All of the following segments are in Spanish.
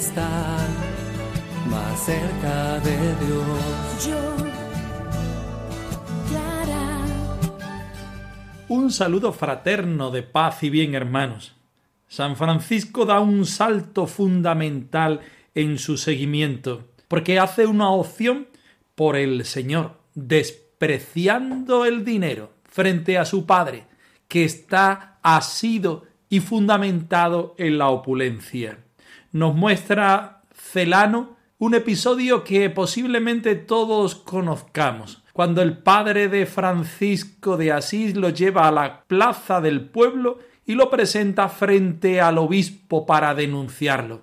Estar más cerca de Dios. Yo, Clara, Un saludo fraterno de paz y bien, hermanos. San Francisco da un salto fundamental en su seguimiento, porque hace una opción por el Señor, despreciando el dinero frente a su Padre, que está asido y fundamentado en la opulencia. Nos muestra Celano un episodio que posiblemente todos conozcamos, cuando el padre de Francisco de Asís lo lleva a la plaza del pueblo y lo presenta frente al obispo para denunciarlo.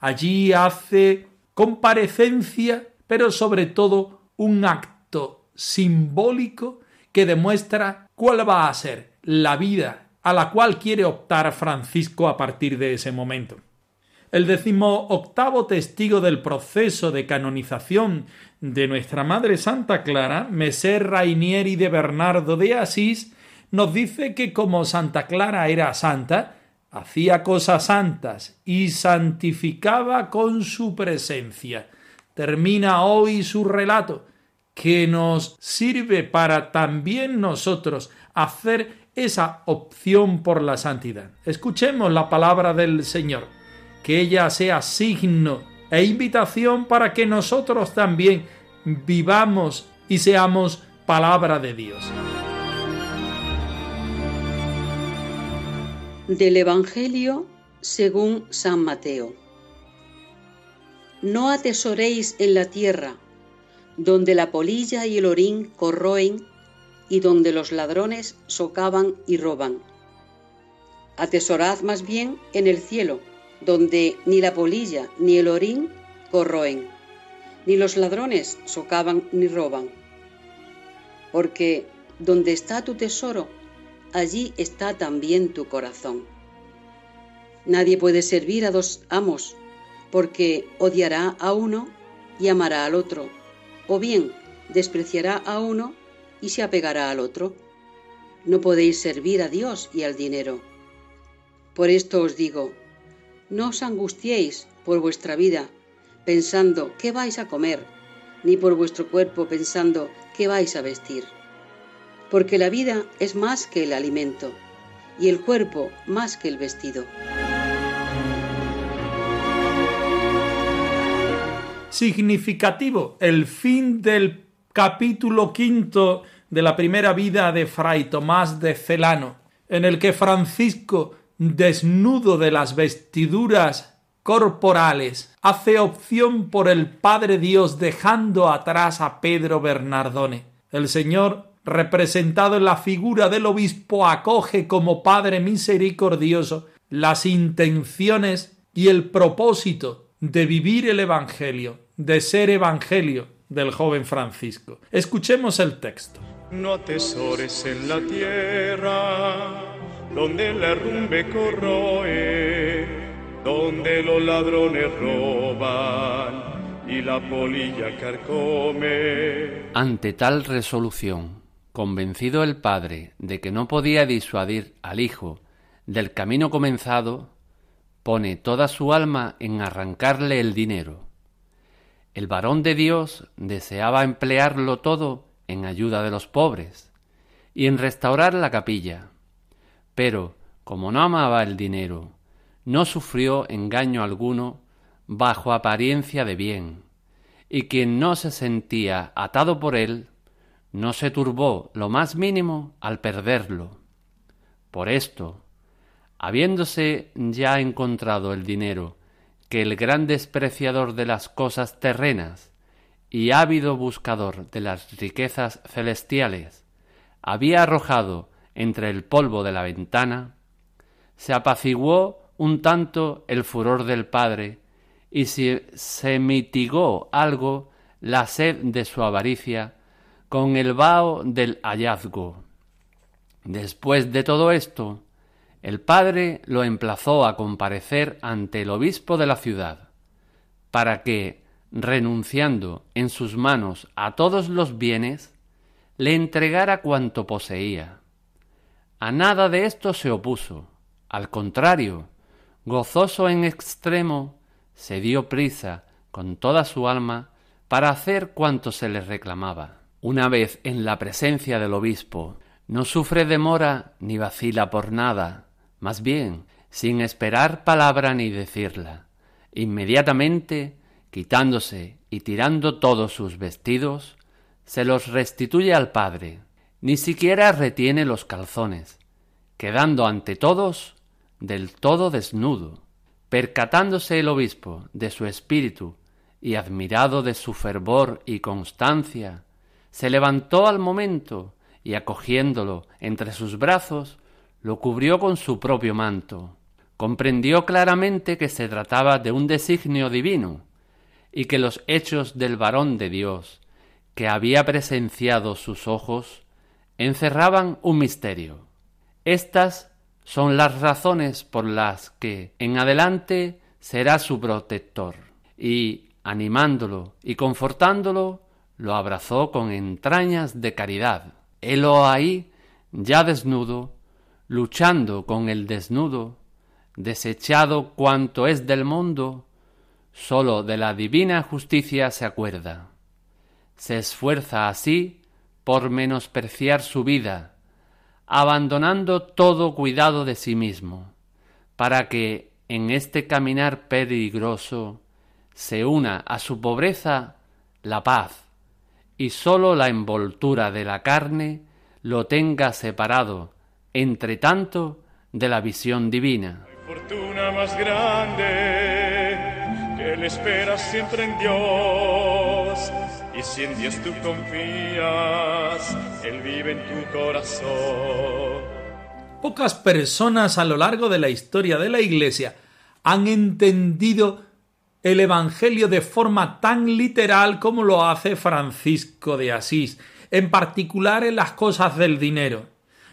Allí hace comparecencia, pero sobre todo un acto simbólico que demuestra cuál va a ser la vida a la cual quiere optar Francisco a partir de ese momento. El decimoctavo testigo del proceso de canonización de nuestra Madre Santa Clara, Messer Rainieri de Bernardo de Asís, nos dice que como Santa Clara era santa, hacía cosas santas y santificaba con su presencia. Termina hoy su relato, que nos sirve para también nosotros hacer esa opción por la santidad. Escuchemos la palabra del Señor que ella sea signo e invitación para que nosotros también vivamos y seamos palabra de Dios. Del Evangelio según San Mateo. No atesoréis en la tierra, donde la polilla y el orín corroen y donde los ladrones socavan y roban. Atesorad más bien en el cielo, donde ni la polilla ni el orín corroen, ni los ladrones socavan ni roban. Porque donde está tu tesoro, allí está también tu corazón. Nadie puede servir a dos amos, porque odiará a uno y amará al otro, o bien despreciará a uno y se apegará al otro. No podéis servir a Dios y al dinero. Por esto os digo, no os angustiéis por vuestra vida, pensando qué vais a comer, ni por vuestro cuerpo pensando qué vais a vestir. Porque la vida es más que el alimento, y el cuerpo más que el vestido. Significativo el fin del capítulo quinto de la primera vida de Fray Tomás de Celano, en el que Francisco desnudo de las vestiduras corporales, hace opción por el Padre Dios dejando atrás a Pedro Bernardone. El Señor, representado en la figura del obispo, acoge como Padre misericordioso las intenciones y el propósito de vivir el Evangelio, de ser Evangelio del joven Francisco. Escuchemos el texto. No atesores en la tierra donde la rumbe corroe, donde los ladrones roban y la polilla carcome. Ante tal resolución, convencido el padre de que no podía disuadir al hijo del camino comenzado, pone toda su alma en arrancarle el dinero. El varón de Dios deseaba emplearlo todo en ayuda de los pobres y en restaurar la capilla. Pero, como no amaba el dinero, no sufrió engaño alguno bajo apariencia de bien, y quien no se sentía atado por él, no se turbó lo más mínimo al perderlo. Por esto, habiéndose ya encontrado el dinero que el gran despreciador de las cosas terrenas y ávido buscador de las riquezas celestiales había arrojado entre el polvo de la ventana, se apaciguó un tanto el furor del padre y si se mitigó algo la sed de su avaricia con el vaho del hallazgo. Después de todo esto, el padre lo emplazó a comparecer ante el obispo de la ciudad, para que, renunciando en sus manos a todos los bienes, le entregara cuanto poseía. A nada de esto se opuso, al contrario, gozoso en extremo, se dio prisa con toda su alma para hacer cuanto se le reclamaba. Una vez en la presencia del obispo, no sufre demora ni vacila por nada, más bien, sin esperar palabra ni decirla, inmediatamente, quitándose y tirando todos sus vestidos, se los restituye al padre, ni siquiera retiene los calzones, quedando ante todos del todo desnudo. Percatándose el obispo de su espíritu y admirado de su fervor y constancia, se levantó al momento y acogiéndolo entre sus brazos, lo cubrió con su propio manto. Comprendió claramente que se trataba de un designio divino, y que los hechos del varón de Dios, que había presenciado sus ojos, encerraban un misterio. Estas son las razones por las que en adelante será su protector, y animándolo y confortándolo, lo abrazó con entrañas de caridad. Helo ahí, ya desnudo, luchando con el desnudo, desechado cuanto es del mundo, sólo de la divina justicia se acuerda. Se esfuerza así por menospreciar su vida, abandonando todo cuidado de sí mismo, para que en este caminar peligroso se una a su pobreza la paz, y sólo la envoltura de la carne lo tenga separado entre tanto de la visión divina. Si en Dios tú confías, Él vive en tu corazón. Pocas personas a lo largo de la historia de la Iglesia han entendido el Evangelio de forma tan literal como lo hace Francisco de Asís, en particular en las cosas del dinero.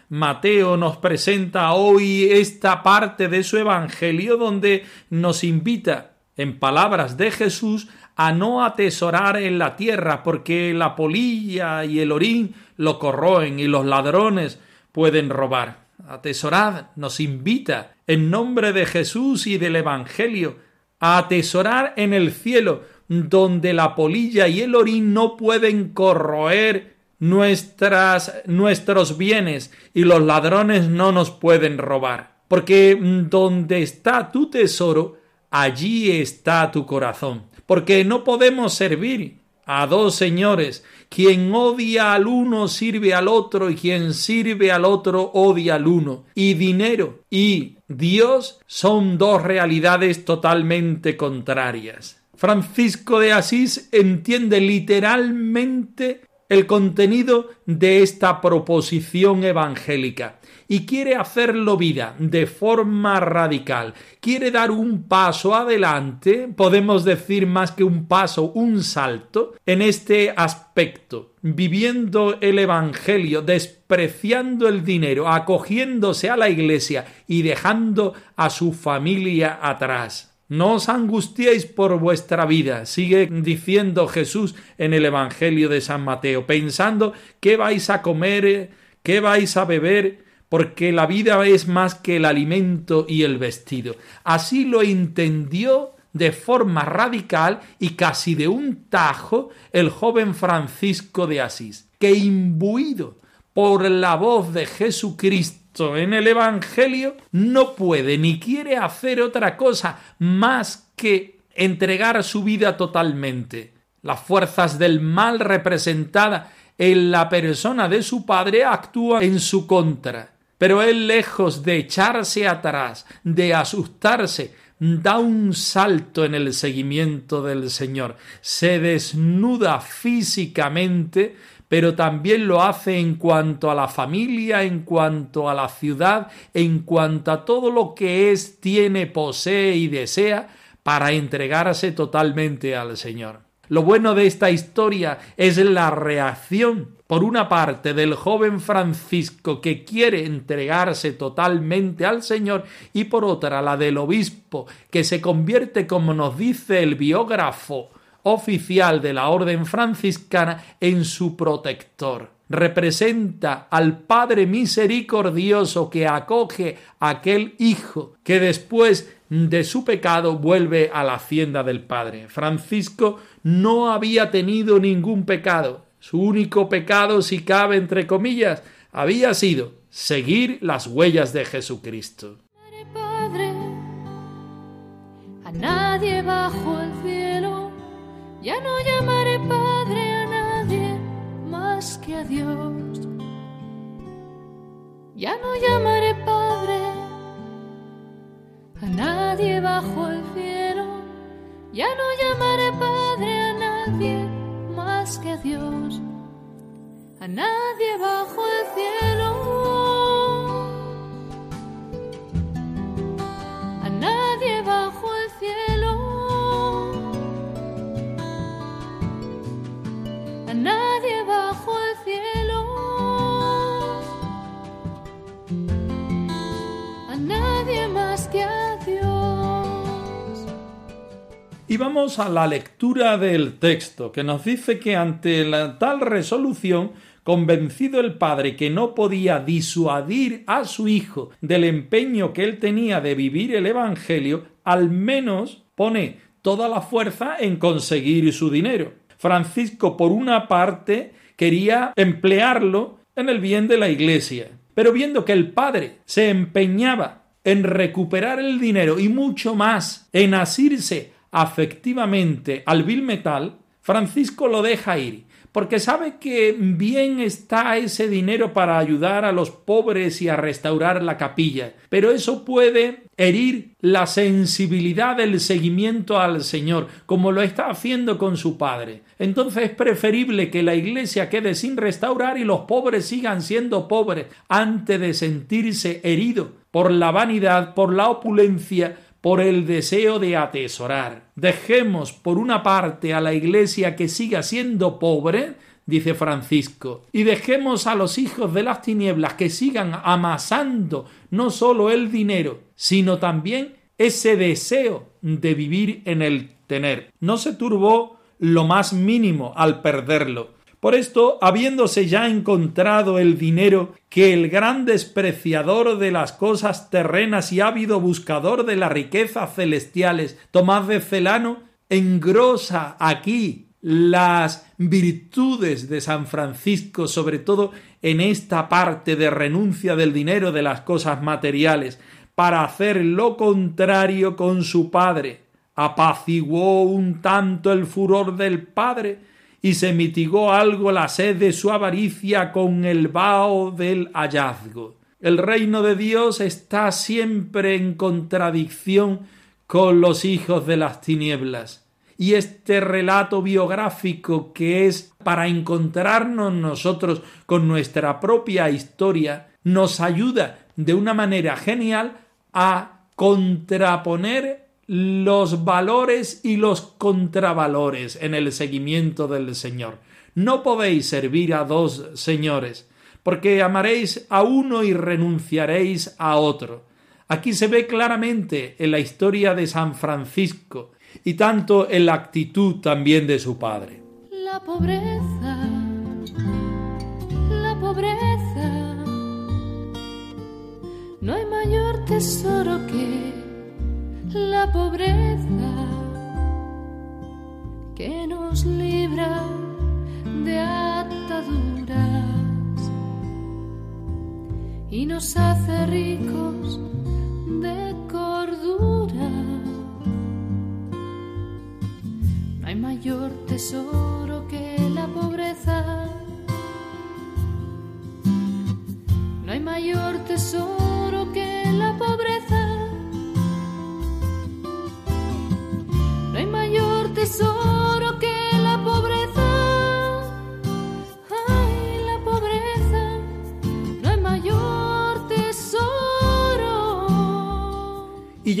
Mateo nos presenta hoy esta parte de su Evangelio donde nos invita, en palabras de Jesús, a no atesorar en la tierra, porque la polilla y el orín lo corroen y los ladrones pueden robar. Atesorad nos invita, en nombre de Jesús y del Evangelio, a atesorar en el cielo, donde la polilla y el orín no pueden corroer nuestras, nuestros bienes y los ladrones no nos pueden robar. Porque donde está tu tesoro, allí está tu corazón. Porque no podemos servir a dos señores. Quien odia al uno sirve al otro y quien sirve al otro odia al uno. Y dinero y Dios son dos realidades totalmente contrarias. Francisco de Asís entiende literalmente el contenido de esta proposición evangélica y quiere hacerlo vida de forma radical. Quiere dar un paso adelante, podemos decir más que un paso, un salto en este aspecto, viviendo el Evangelio, despreciando el dinero, acogiéndose a la Iglesia y dejando a su familia atrás. No os angustiéis por vuestra vida, sigue diciendo Jesús en el Evangelio de San Mateo, pensando qué vais a comer, qué vais a beber, porque la vida es más que el alimento y el vestido. Así lo entendió de forma radical y casi de un tajo el joven Francisco de Asís, que imbuido por la voz de Jesucristo, en el Evangelio no puede ni quiere hacer otra cosa más que entregar su vida totalmente. Las fuerzas del mal representadas en la persona de su padre actúan en su contra. Pero él, lejos de echarse atrás, de asustarse, da un salto en el seguimiento del Señor, se desnuda físicamente pero también lo hace en cuanto a la familia, en cuanto a la ciudad, en cuanto a todo lo que es, tiene, posee y desea para entregarse totalmente al Señor. Lo bueno de esta historia es la reacción, por una parte, del joven Francisco que quiere entregarse totalmente al Señor y por otra la del obispo que se convierte, como nos dice el biógrafo oficial de la orden franciscana, en su protector representa al Padre misericordioso que acoge a aquel Hijo que después de su pecado vuelve a la hacienda del Padre. Francisco no había tenido ningún pecado. Su único pecado, si cabe entre comillas, había sido seguir las huellas de Jesucristo. Padre, a nadie bajo el cielo, ya no llamaré Padre a nadie más que a Dios. Ya no llamaré Padre a nadie bajo el cielo, ya no llamaré Padre que a Dios, a nadie bajo el cielo. Y vamos a la lectura del texto, que nos dice que ante la tal resolución, convencido el padre que no podía disuadir a su hijo del empeño que él tenía de vivir el Evangelio, al menos pone toda la fuerza en conseguir su dinero. Francisco, por una parte, quería emplearlo en el bien de la Iglesia, pero viendo que el padre se empeñaba en recuperar el dinero y mucho más en asirse afectivamente al vil metal, Francisco lo deja ir, porque sabe que bien está ese dinero para ayudar a los pobres y a restaurar la capilla, pero eso puede herir la sensibilidad del seguimiento al Señor, como lo está haciendo con su padre. Entonces es preferible que la iglesia quede sin restaurar y los pobres sigan siendo pobres antes de sentirse herido por la vanidad, por la opulencia, por el deseo de atesorar. Dejemos por una parte a la Iglesia que siga siendo pobre, dice Francisco, y dejemos a los hijos de las tinieblas que sigan amasando no solo el dinero, sino también ese deseo de vivir en el tener. No se turbó lo más mínimo al perderlo. Por esto, habiéndose ya encontrado el dinero que el gran despreciador de las cosas terrenas y ávido buscador de las riquezas celestiales, Tomás de Celano, engrosa aquí las virtudes de San Francisco, sobre todo en esta parte de renuncia del dinero de las cosas materiales, para hacer lo contrario con su padre. Apaciguó un tanto el furor del padre, y se mitigó algo la sed de su avaricia con el vaho del hallazgo. El reino de Dios está siempre en contradicción con los hijos de las tinieblas. Y este relato biográfico que es para encontrarnos nosotros con nuestra propia historia, nos ayuda de una manera genial a contraponer los valores y los contravalores en el seguimiento del Señor. No podéis servir a dos señores, porque amaréis a uno y renunciaréis a otro. Aquí se ve claramente en la historia de San Francisco y tanto en la actitud también de su padre. La pobreza, la pobreza, no hay mayor tesoro que la pobreza que nos libra de ataduras y nos hace ricos de cordura. No hay mayor tesoro que la pobreza. No hay mayor tesoro que la pobreza.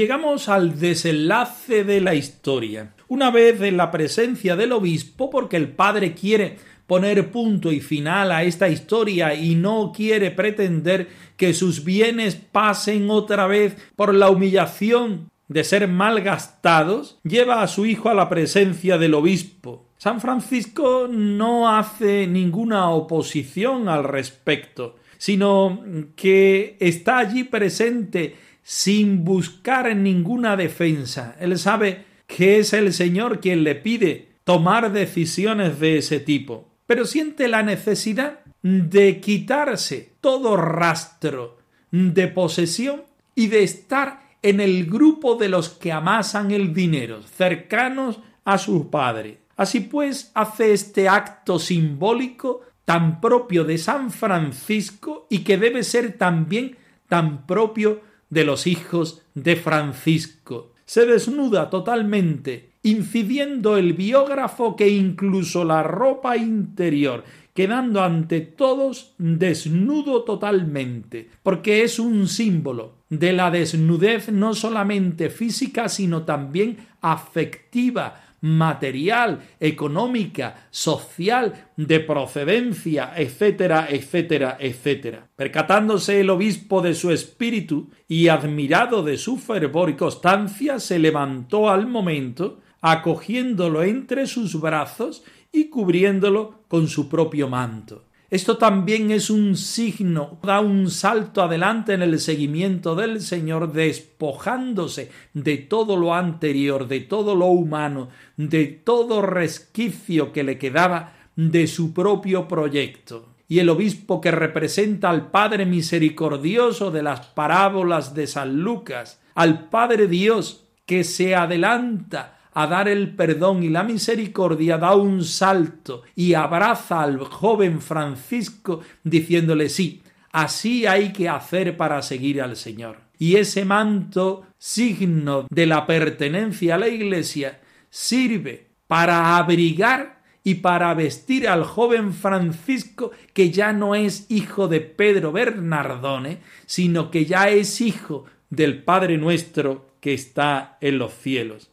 Llegamos al desenlace de la historia. Una vez en la presencia del obispo, porque el padre quiere poner punto y final a esta historia y no quiere pretender que sus bienes pasen otra vez por la humillación de ser mal gastados, lleva a su hijo a la presencia del obispo. San Francisco no hace ninguna oposición al respecto, sino que está allí presente sin buscar ninguna defensa. Él sabe que es el Señor quien le pide tomar decisiones de ese tipo, pero siente la necesidad de quitarse todo rastro de posesión y de estar en el grupo de los que amasan el dinero, cercanos a su padre. Así pues, hace este acto simbólico tan propio de San Francisco y que debe ser también tan propio de los hijos de Francisco. Se desnuda totalmente, incidiendo el biógrafo que incluso la ropa interior, quedando ante todos desnudo totalmente, porque es un símbolo de la desnudez no solamente física, sino también afectiva, material, económica, social, de procedencia, etcétera, etcétera, etcétera. Percatándose el obispo de su espíritu y admirado de su fervor y constancia, se levantó al momento, acogiéndolo entre sus brazos y cubriéndolo con su propio manto. Esto también es un signo, da un salto adelante en el seguimiento del Señor, despojándose de todo lo anterior, de todo lo humano, de todo resquicio que le quedaba de su propio proyecto. Y el obispo que representa al Padre misericordioso de las parábolas de San Lucas, al Padre Dios que se adelanta a dar el perdón y la misericordia, da un salto y abraza al joven Francisco diciéndole sí, así hay que hacer para seguir al Señor. Y ese manto, signo de la pertenencia a la Iglesia, sirve para abrigar y para vestir al joven Francisco que ya no es hijo de Pedro Bernardone, sino que ya es hijo del Padre nuestro que está en los cielos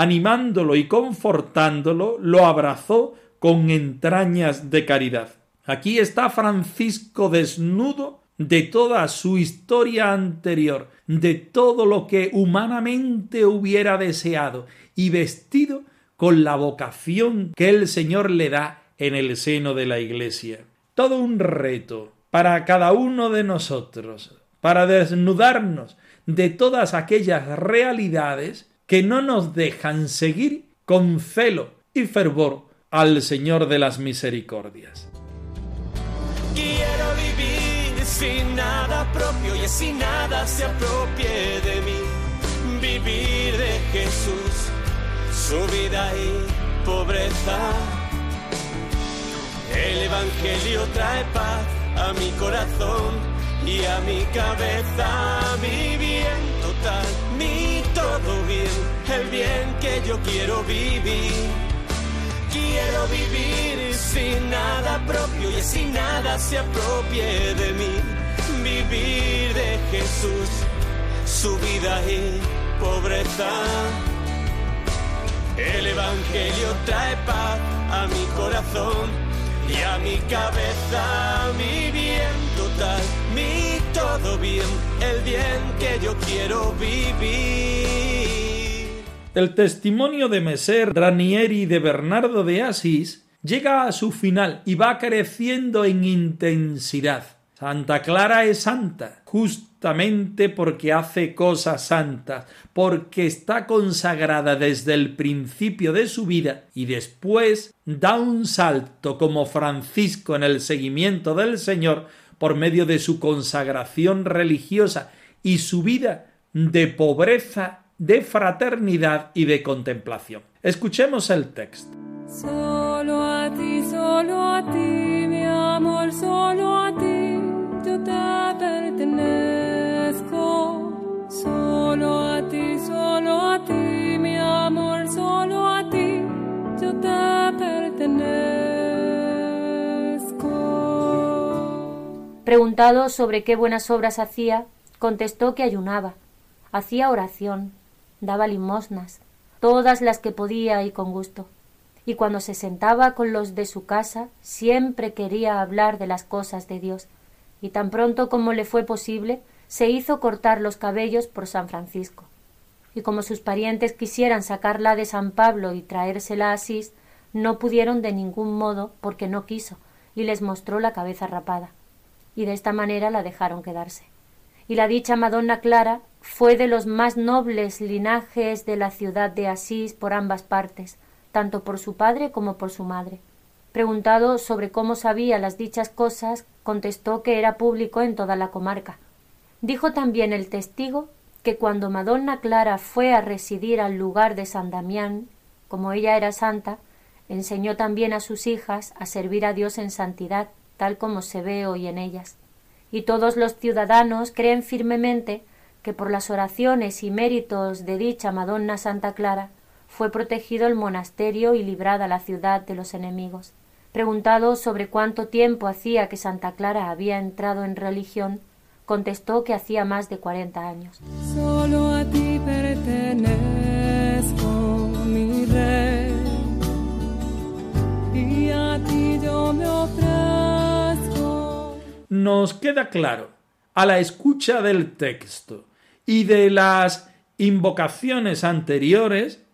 animándolo y confortándolo, lo abrazó con entrañas de caridad. Aquí está Francisco desnudo de toda su historia anterior, de todo lo que humanamente hubiera deseado, y vestido con la vocación que el Señor le da en el seno de la Iglesia. Todo un reto para cada uno de nosotros, para desnudarnos de todas aquellas realidades que no nos dejan seguir con celo y fervor al Señor de las misericordias. Quiero vivir sin nada propio y sin nada se apropie de mí. Vivir de Jesús, su vida y pobreza. El Evangelio trae paz a mi corazón y a mi cabeza, mi bien total, mi todo bien, el bien que yo quiero vivir. Quiero vivir sin nada propio y sin nada se apropie de mí. Vivir de Jesús, su vida y pobreza. El Evangelio trae paz a mi corazón y a mi cabeza, mi bien total, mi todo bien, el bien que yo quiero vivir. El testimonio de Messer Ranieri de Bernardo de Asís llega a su final y va creciendo en intensidad. Santa Clara es santa, justamente porque hace cosas santas, porque está consagrada desde el principio de su vida y después da un salto como Francisco en el seguimiento del Señor por medio de su consagración religiosa y su vida de pobreza, de fraternidad y de contemplación. Escuchemos el texto. Solo a ti, solo a ti, mi amor, solo a ti, yo te pertenezco. Solo a ti, solo a ti, Preguntado sobre qué buenas obras hacía, contestó que ayunaba. hacía oración, daba limosnas, todas las que podía y con gusto. Y cuando se sentaba con los de su casa, siempre quería hablar de las cosas de Dios, y tan pronto como le fue posible, se hizo cortar los cabellos por San Francisco. Y como sus parientes quisieran sacarla de San Pablo y traérsela a Asís, no pudieron de ningún modo porque no quiso, y les mostró la cabeza rapada. Y de esta manera la dejaron quedarse. Y la dicha Madonna Clara fue de los más nobles linajes de la ciudad de Asís por ambas partes, tanto por su padre como por su madre. Preguntado sobre cómo sabía las dichas cosas, contestó que era público en toda la comarca. Dijo también el testigo que cuando Madonna Clara fue a residir al lugar de San Damián, como ella era santa, enseñó también a sus hijas a servir a Dios en santidad, tal como se ve hoy en ellas. Y todos los ciudadanos creen firmemente que por las oraciones y méritos de dicha Madonna Santa Clara fue protegido el monasterio y librada la ciudad de los enemigos. Preguntado sobre cuánto tiempo hacía que Santa Clara había entrado en religión, contestó que hacía más de cuarenta años. A ti. Nos queda claro, a la escucha del texto y de las invocaciones anteriores,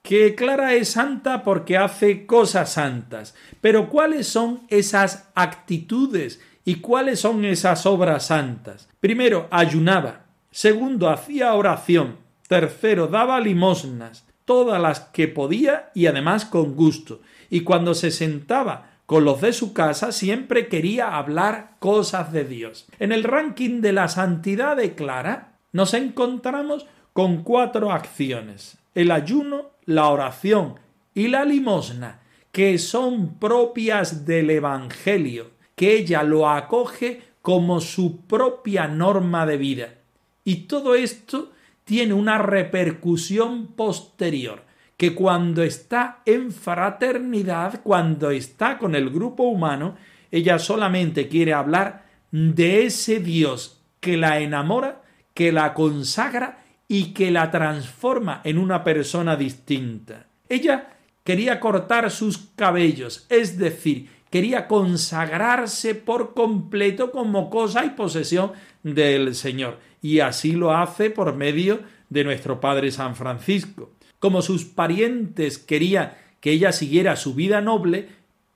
que Clara es santa porque hace cosas santas. Pero ¿cuáles son esas actitudes y cuáles son esas obras santas? Primero, ayunaba. Segundo, hacía oración. Tercero, daba limosnas, todas las que podía y además con gusto. Y cuando se sentaba con los de su casa siempre quería hablar cosas de Dios. En el ranking de la santidad de Clara nos encontramos con cuatro acciones. El ayuno, la oración y la limosna, que son propias del Evangelio, que ella lo acoge como su propia norma de vida. Y todo esto tiene una repercusión posterior, que cuando está en fraternidad, cuando está con el grupo humano, ella solamente quiere hablar de ese Dios que la enamora, que la consagra y que la transforma en una persona distinta. Ella quería cortar sus cabellos, es decir, quería consagrarse por completo como cosa y posesión del Señor. Y así lo hace por medio de nuestro Padre San Francisco. Como sus parientes querían que ella siguiera su vida noble,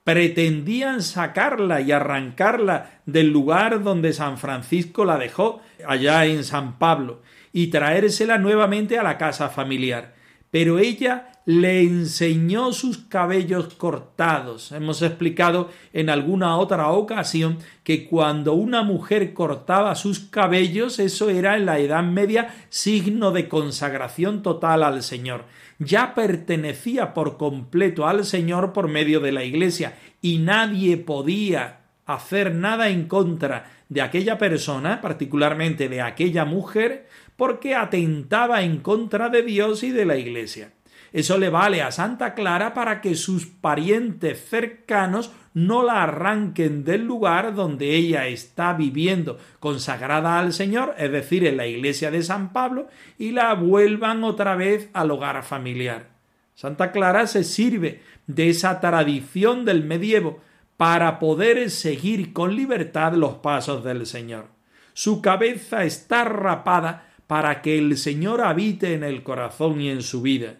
pretendían sacarla y arrancarla del lugar donde San Francisco la dejó, allá en San Pablo y traérsela nuevamente a la casa familiar. Pero ella le enseñó sus cabellos cortados. Hemos explicado en alguna otra ocasión que cuando una mujer cortaba sus cabellos, eso era en la Edad Media signo de consagración total al Señor. Ya pertenecía por completo al Señor por medio de la Iglesia y nadie podía hacer nada en contra de aquella persona, particularmente de aquella mujer, porque atentaba en contra de Dios y de la Iglesia. Eso le vale a Santa Clara para que sus parientes cercanos no la arranquen del lugar donde ella está viviendo consagrada al Señor, es decir, en la iglesia de San Pablo, y la vuelvan otra vez al hogar familiar. Santa Clara se sirve de esa tradición del medievo para poder seguir con libertad los pasos del Señor. Su cabeza está rapada para que el Señor habite en el corazón y en su vida.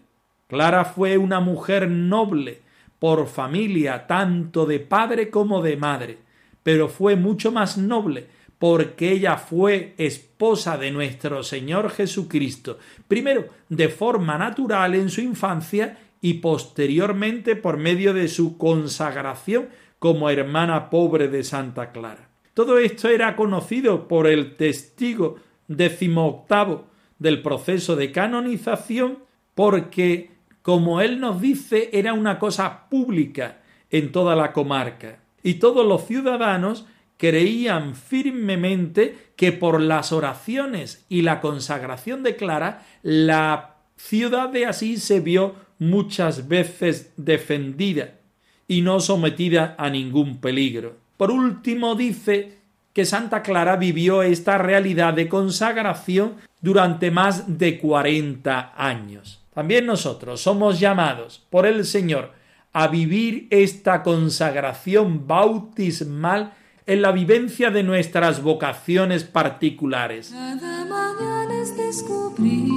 Clara fue una mujer noble por familia tanto de padre como de madre, pero fue mucho más noble porque ella fue esposa de nuestro Señor Jesucristo, primero de forma natural en su infancia y posteriormente por medio de su consagración como hermana pobre de Santa Clara. Todo esto era conocido por el testigo decimoctavo del proceso de canonización porque, como él nos dice, era una cosa pública en toda la comarca. Y todos los ciudadanos creían firmemente que por las oraciones y la consagración de Clara, la ciudad de Asís se vio muchas veces defendida y no sometida a ningún peligro. Por último dice que Santa Clara vivió esta realidad de consagración durante más de 40 años. También nosotros somos llamados por el Señor a vivir esta consagración bautismal en la vivencia de nuestras vocaciones particulares. Cada mañana es descubrir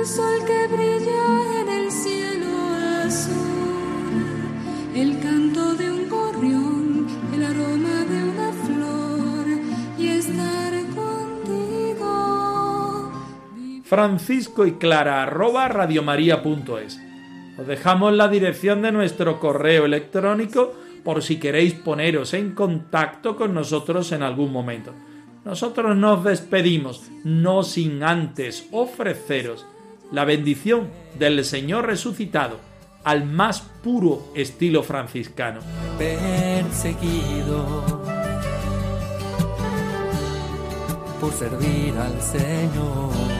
el sol que brilla en el cielo azul, el canto de un Francisco y Clara arroba radiomaria.es. Os dejamos la dirección de nuestro correo electrónico por si queréis poneros en contacto con nosotros en algún momento. Nosotros nos despedimos, no sin antes ofreceros la bendición del Señor resucitado al más puro estilo franciscano. Perseguido por servir al Señor.